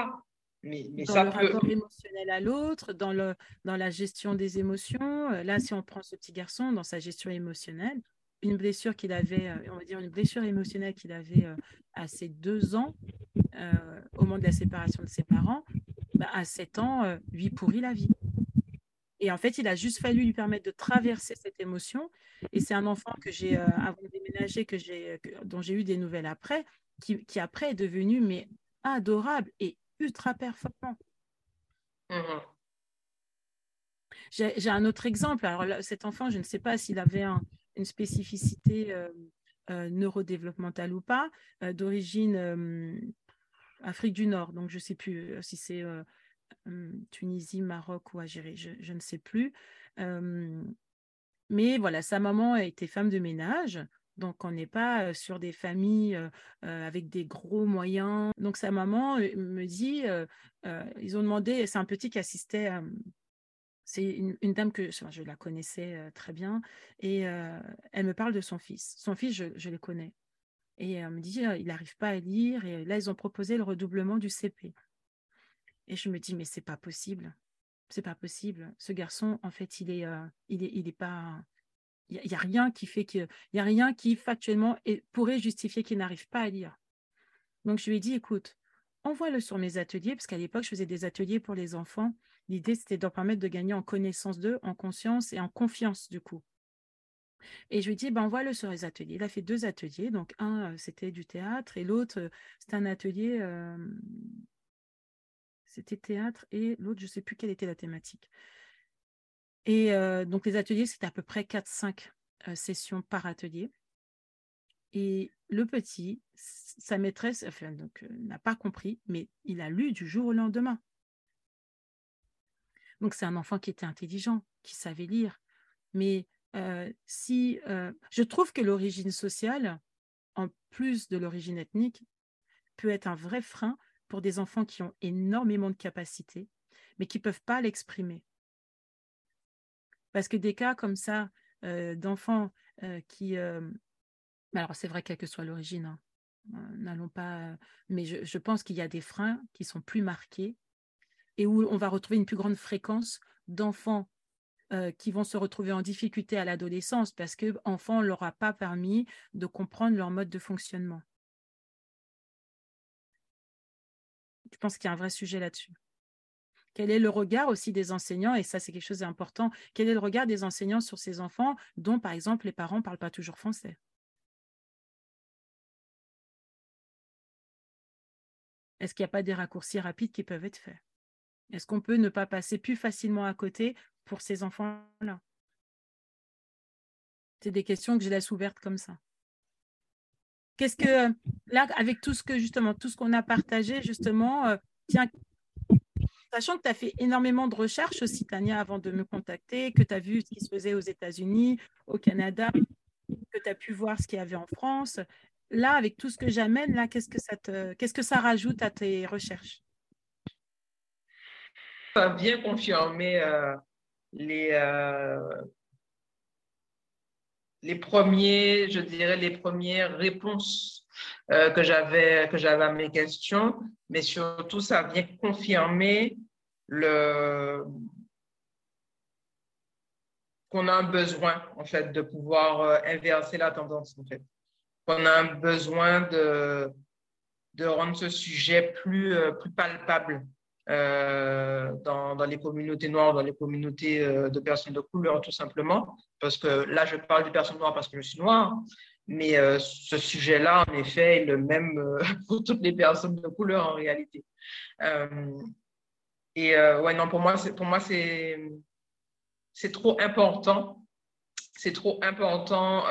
Mais, mais dans ça le rapport émotionnel à l'autre, dans, le, dans la gestion des émotions. Euh, là, si on prend ce petit garçon dans sa gestion émotionnelle, une blessure qu'il avait, euh, on va dire une blessure émotionnelle qu'il avait à ses deux ans, au moment de la séparation de ses parents, bah, à sept ans, lui pourrit la vie. Et en fait, il a juste fallu lui permettre de traverser cette émotion. Et c'est un enfant que j'ai, avant de déménager, que j'ai, dont j'ai eu des nouvelles après, qui, après est devenu mais adorable et ultra performant. Mm-hmm. J'ai un autre exemple. Alors cet enfant, je ne sais pas s'il avait une spécificité euh, euh, neurodéveloppementale ou pas, euh, d'origine Afrique du Nord. Donc je ne sais plus si c'est Tunisie, Maroc ou Algérie, je, je ne sais plus. mais voilà, sa maman était femme de ménage. Donc, on n'est pas sur des familles avec des gros moyens. Donc, sa maman me dit, ils ont demandé, c'est un petit qui assistait, c'est une, dame que je la connaissais très bien, et elle me parle de son fils. Son fils, je, je le connais. Et elle me dit, il n'arrive pas à lire, et là, ils ont proposé le redoublement du CP. Et je me dis, mais c'est pas possible. C'est pas possible. Ce garçon, en fait, il est, il est, il est pas, il n'y a, rien qui fait que, il a rien qui factuellement pourrait justifier qu'il n'arrive pas à lire. Donc je lui ai dit, écoute, envoie-le sur mes ateliers, parce qu'à l'époque, je faisais des ateliers pour les enfants. L'idée, c'était de leur permettre de gagner en connaissance d'eux, en conscience et en confiance, du coup. Et je lui ai dit, ben, envoie-le sur les ateliers. Il a fait deux ateliers. Donc, un, euh, c'était du théâtre, et l'autre, euh, c'était un atelier, euh, c'était théâtre, et l'autre, je ne sais plus quelle était la thématique. Et euh, donc, les ateliers, c'était à peu près 4-5 euh, sessions par atelier. Et le petit, sa maîtresse euh, n'a pas compris, mais il a lu du jour au lendemain. Donc, c'est un enfant qui était intelligent, qui savait lire. Mais si je trouve que l'origine sociale, en plus de l'origine ethnique, peut être un vrai frein pour des enfants qui ont énormément de capacités, mais qui ne peuvent pas l'exprimer. Parce que des cas comme ça, euh, d'enfants euh, qui... Euh, alors c'est vrai, quelle que soit l'origine, hein, n'allons pas... mais je, pense qu'il y a des freins qui sont plus marqués et où on va retrouver une plus grande fréquence d'enfants qui vont se retrouver en difficulté à l'adolescence parce que enfant, ne leur a pas permis de comprendre leur mode de fonctionnement. Je pense qu'il y a un vrai sujet là-dessus. Quel est le regard aussi des enseignants Et ça, c'est quelque chose d'important. Quel est le regard des enseignants sur ces enfants dont, par exemple, les parents ne parlent pas toujours français? Est-ce qu'il n'y a pas des raccourcis rapides qui peuvent être faits? Est-ce qu'on peut ne pas passer plus facilement à côté pour ces enfants-là? C'est des questions que je laisse ouvertes comme ça. Qu'est-ce que là, avec tout ce que justement, tout ce qu'on a partagé, justement, euh, tiens, sachant que tu as fait énormément de recherches aussi, Tania, avant de me contacter, que tu as vu ce qui se faisait aux États-Unis, au Canada, que tu as pu voir ce qu'il y avait en France, là, avec tout ce que j'amène, là, qu'est-ce que ça te, qu'est-ce que ça rajoute à tes recherches? Ça a bien confirmé euh, les, euh, les premiers, je dirais, les premières réponses euh, que j'avais que j'avais à mes questions, mais surtout ça vient confirmer le qu'on a un besoin en fait de pouvoir inverser la tendance en fait on a besoin de, de rendre ce sujet plus, euh, plus palpable euh, dans, dans, les communautés noires, dans les communautés euh, de personnes de couleur, tout simplement. Parce que là, je parle des personnes noires parce que je suis noire, mais ce sujet-là, en effet, est le même pour toutes les personnes de couleur en réalité. et ouais, non, pour moi, c'est, pour moi, c'est, c'est trop important. C'est trop important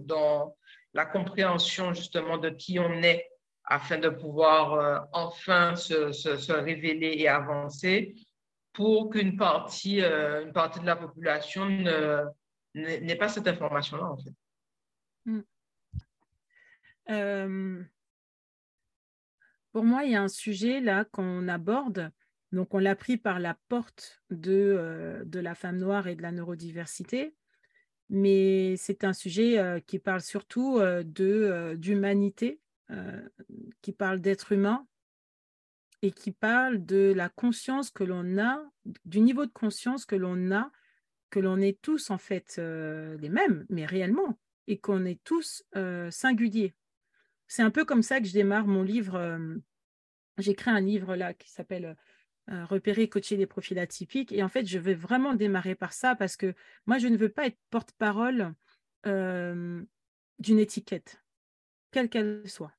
dans, la compréhension justement de qui on est afin de pouvoir euh, enfin se, révéler et avancer pour qu'une partie, euh, une partie de la population n'ait pas cette information-là, en fait. Hmm. Euh, pour moi, il y a un sujet là qu'on aborde. Donc, on l'a pris par la porte de, de la femme noire et de la neurodiversité mais c'est un sujet euh, qui parle surtout euh, de euh, d'humanité, qui parle d'être humain et qui parle de la conscience que l'on a, du niveau de conscience que l'on a, que l'on est tous en fait les mêmes, mais réellement, et qu'on est tous singuliers. C'est un peu comme ça que je démarre mon livre. J'écris un livre là qui s'appelle euh, repérer, coacher les profils atypiques. Et en fait, je vais vraiment démarrer par ça parce que moi, je ne veux pas être porte-parole euh, d'une étiquette, quelle qu'elle soit.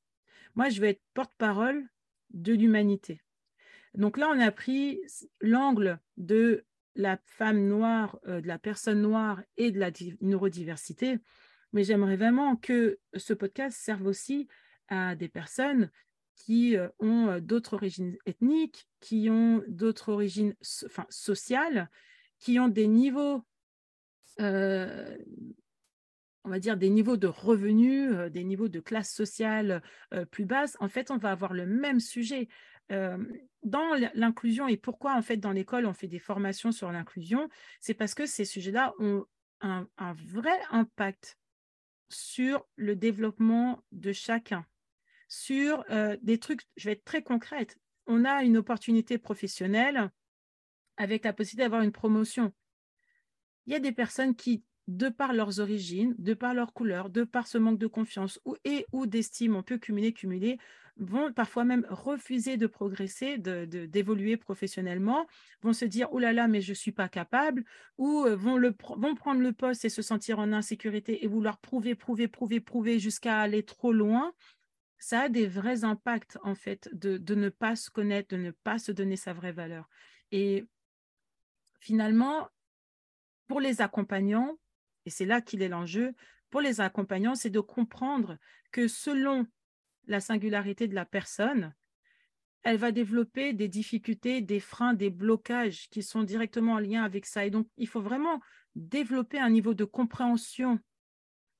Moi, je veux être porte-parole de l'humanité. Donc là, on a pris l'angle de la femme noire, euh, de la personne noire et de la neurodiversité. Mais j'aimerais vraiment que ce podcast serve aussi à des personnes qui euh, ont euh, d'autres origines ethniques, qui ont d'autres origines enfin, sociales, qui ont des niveaux, euh, on va dire des niveaux de revenus, des niveaux de classe sociale plus basse. En fait, on va avoir le même sujet. dans l'inclusion et pourquoi en fait dans l'école on fait des formations sur l'inclusion, c'est parce que ces sujets-là ont un, un vrai impact sur le développement de chacun sur euh, des trucs, je vais être très concrète. On a une opportunité professionnelle avec la possibilité d'avoir une promotion. Il y a des personnes qui, de par leurs origines, de par leur couleur, de par ce manque de confiance ou, et ou d'estime, on peut cumuler, cumuler, vont parfois même refuser de progresser, d'évoluer de, professionnellement, vont se dire, oh là là, mais je ne suis pas capable, ou euh, vont, le, vont prendre le poste et se sentir en insécurité et vouloir prouver, prouver, prouver, prouver jusqu'à aller trop loin ça a des vrais impacts, en fait, de, ne pas se connaître, de ne pas se donner sa vraie valeur. Et finalement, pour les accompagnants, et c'est là qu'il est l'enjeu, pour les accompagnants, c'est de comprendre que selon la singularité de la personne, elle va développer des difficultés, des freins, des blocages qui sont directement en lien avec ça. Et donc, il faut vraiment développer un niveau de compréhension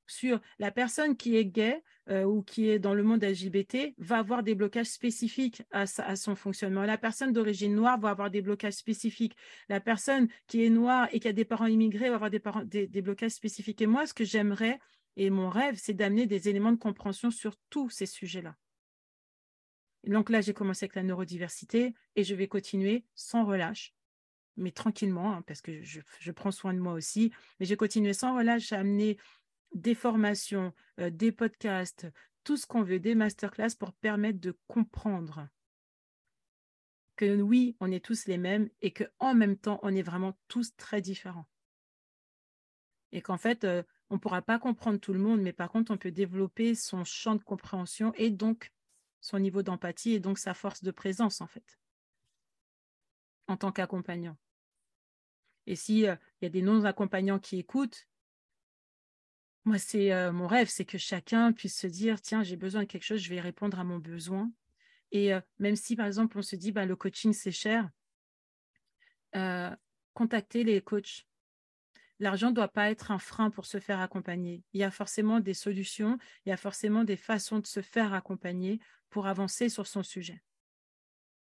sur la personne qui est gay euh, ou qui est dans le monde LGBT va avoir des blocages spécifiques à, son fonctionnement. La personne d'origine noire va avoir des blocages spécifiques. La personne qui est noire et qui a des parents immigrés va avoir des, blocages spécifiques. Et moi, ce que j'aimerais et mon rêve, c'est d'amener des éléments de compréhension sur tous ces sujets-là. Donc là, j'ai commencé avec la neurodiversité et je vais continuer sans relâche mais tranquillement, hein, parce que je, prends soin de moi aussi. Mais j'ai continué sans relâche j'ai amené des formations, euh, des podcasts, tout ce qu'on veut, des masterclass pour permettre de comprendre que oui, on est tous les mêmes et qu'en même temps, on est vraiment tous très différents. Et qu'en fait, euh, on ne pourra pas comprendre tout le monde, mais par contre, on peut développer son champ de compréhension et donc son niveau d'empathie et donc sa force de présence, en fait, en tant qu'accompagnant. Et s'il euh, y a des non-accompagnants qui écoutent, moi, c'est euh, mon rêve, c'est que chacun puisse se dire, tiens, j'ai besoin de quelque chose, je vais répondre à mon besoin. Et euh, même si, par exemple, on se dit, bah, le coaching, c'est cher, contactez les coachs. L'argent ne doit pas être un frein pour se faire accompagner. Il y a forcément des solutions, il y a forcément des façons de se faire accompagner pour avancer sur son sujet.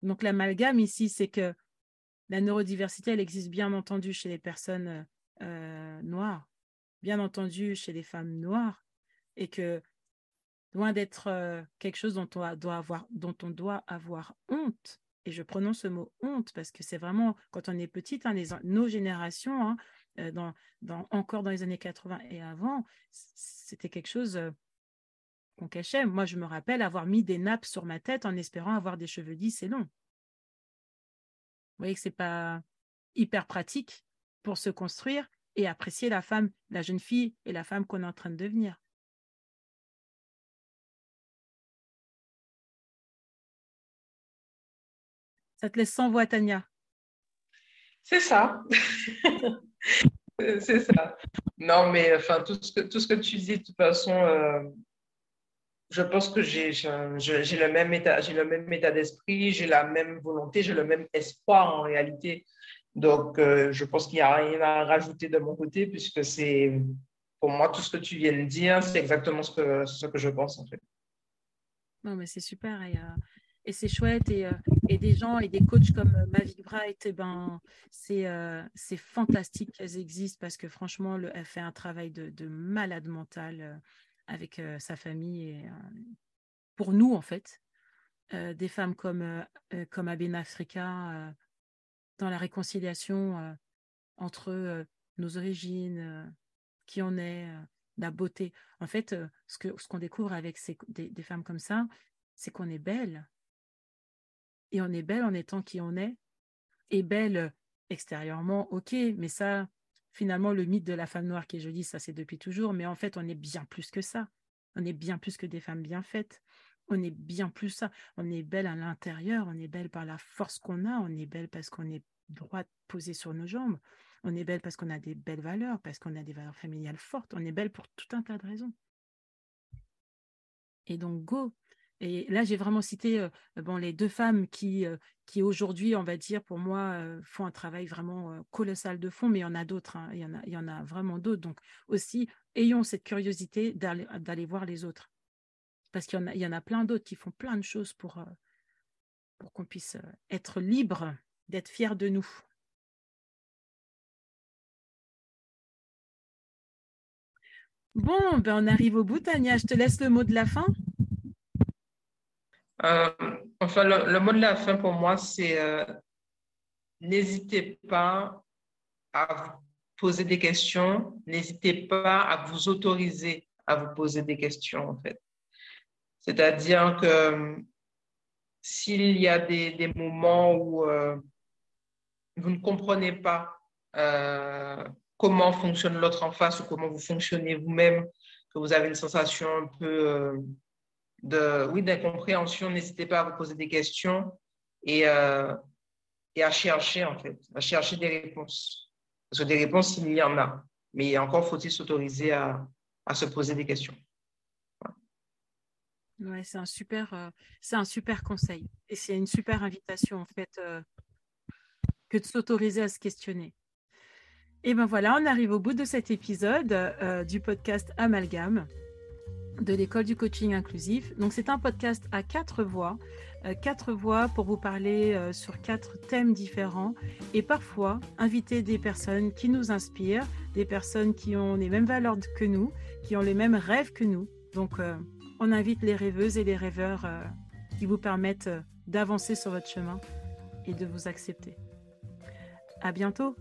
Donc l'amalgame ici, c'est que la neurodiversité, elle existe bien entendu chez les personnes euh, noires, bien entendu chez les femmes noires, et que loin d'être euh, quelque chose dont on, doit avoir, honte, et je prononce ce mot honte parce que c'est vraiment, quand on est petite, hein, nos générations, hein, euh, dans, encore dans les années 80 et avant, c'était quelque chose qu'on cachait. Moi, je me rappelle avoir mis des nappes sur ma tête en espérant avoir des cheveux lisses et longs. Vous voyez que c'est pas hyper pratique pour se construire et apprécier la femme, la jeune fille et la femme qu'on est en train de devenir. Ça te laisse sans voix, Tania? C'est ça. c'est ça. Non, mais enfin, tout ce que, tout ce que tu dis, de toute façon, euh, je pense que j'ai le même état, j'ai le même état d'esprit, j'ai la même volonté, j'ai le même espoir en réalité. Donc, euh, je pense qu'il n'y a rien à rajouter de mon côté puisque c'est, pour moi, tout ce que tu viens de dire, c'est exactement ce que, ce que je pense en fait. Non, mais c'est super euh, et c'est chouette et, euh, et, des gens et des coachs comme Mavic Bright, eh ben, c'est c'est fantastique qu'elles existent parce que franchement, le, elle fait un travail de, de malade mental avec sa famille et pour nous en fait. Des femmes comme comme Abena Africa dans la réconciliation entre nos origines qui on est la beauté. En fait ce que ce qu'on découvre avec ces, des, des femmes comme ça c'est qu'on est belle et on est belle en étant qui on est et belle extérieurement ok mais ça finalement, le mythe de la femme noire qui est jolie, ça c'est depuis toujours, mais en fait, on est bien plus que ça. On est bien plus que des femmes bien faites. On est bien plus ça. On est belle à l'intérieur, on est belle par la force qu'on a, on est belle parce qu'on est droit posé sur nos jambes, on est belle parce qu'on a des belles valeurs, parce qu'on a des valeurs familiales fortes, on est belle pour tout un tas de raisons. Et donc, go, et là, j'ai vraiment cité euh, bon, les deux femmes qui, euh, qui aujourd'hui, on va dire, pour moi, euh, font un travail vraiment colossal de fond, mais il y en a d'autres, hein. il, y en a, vraiment d'autres. Donc aussi, ayons cette curiosité d'aller voir les autres. Parce qu'il y, en a, il y en a plein d'autres qui font plein de choses pour, pour qu'on puisse être libre, d'être fiers de nous. Bon, ben on arrive au bout, Tania. Je te laisse le mot de la fin. Euh, enfin, le, mot de la fin pour moi, c'est euh, n'hésitez pas à poser des questions, n'hésitez pas à vous autoriser à vous poser des questions, en fait. C'est-à-dire que s'il y a des, moments où euh, vous ne comprenez pas comment fonctionne l'autre en face ou comment vous fonctionnez vous-même, que vous avez une sensation un peu oui, d'incompréhension, n'hésitez pas à vous poser des questions et, euh, et à chercher, en fait, à chercher des réponses. Parce que des réponses, il y en a. Mais encore faut-il s'autoriser à, se poser des questions. Ouais, c'est un super, euh, c'est un super conseil et c'est une super invitation en fait euh, que de s'autoriser à se questionner. Et ben voilà, on arrive au bout de cet épisode du podcast Amalgame de l'école du coaching inclusif. Donc c'est un podcast à quatre voix, euh, quatre voix pour vous parler euh, sur quatre thèmes différents et parfois inviter des personnes qui nous inspirent, des personnes qui ont les mêmes valeurs que nous, qui ont les mêmes rêves que nous. Donc euh, on invite les rêveuses et les rêveurs qui vous permettent d'avancer sur votre chemin et de vous accepter. À bientôt.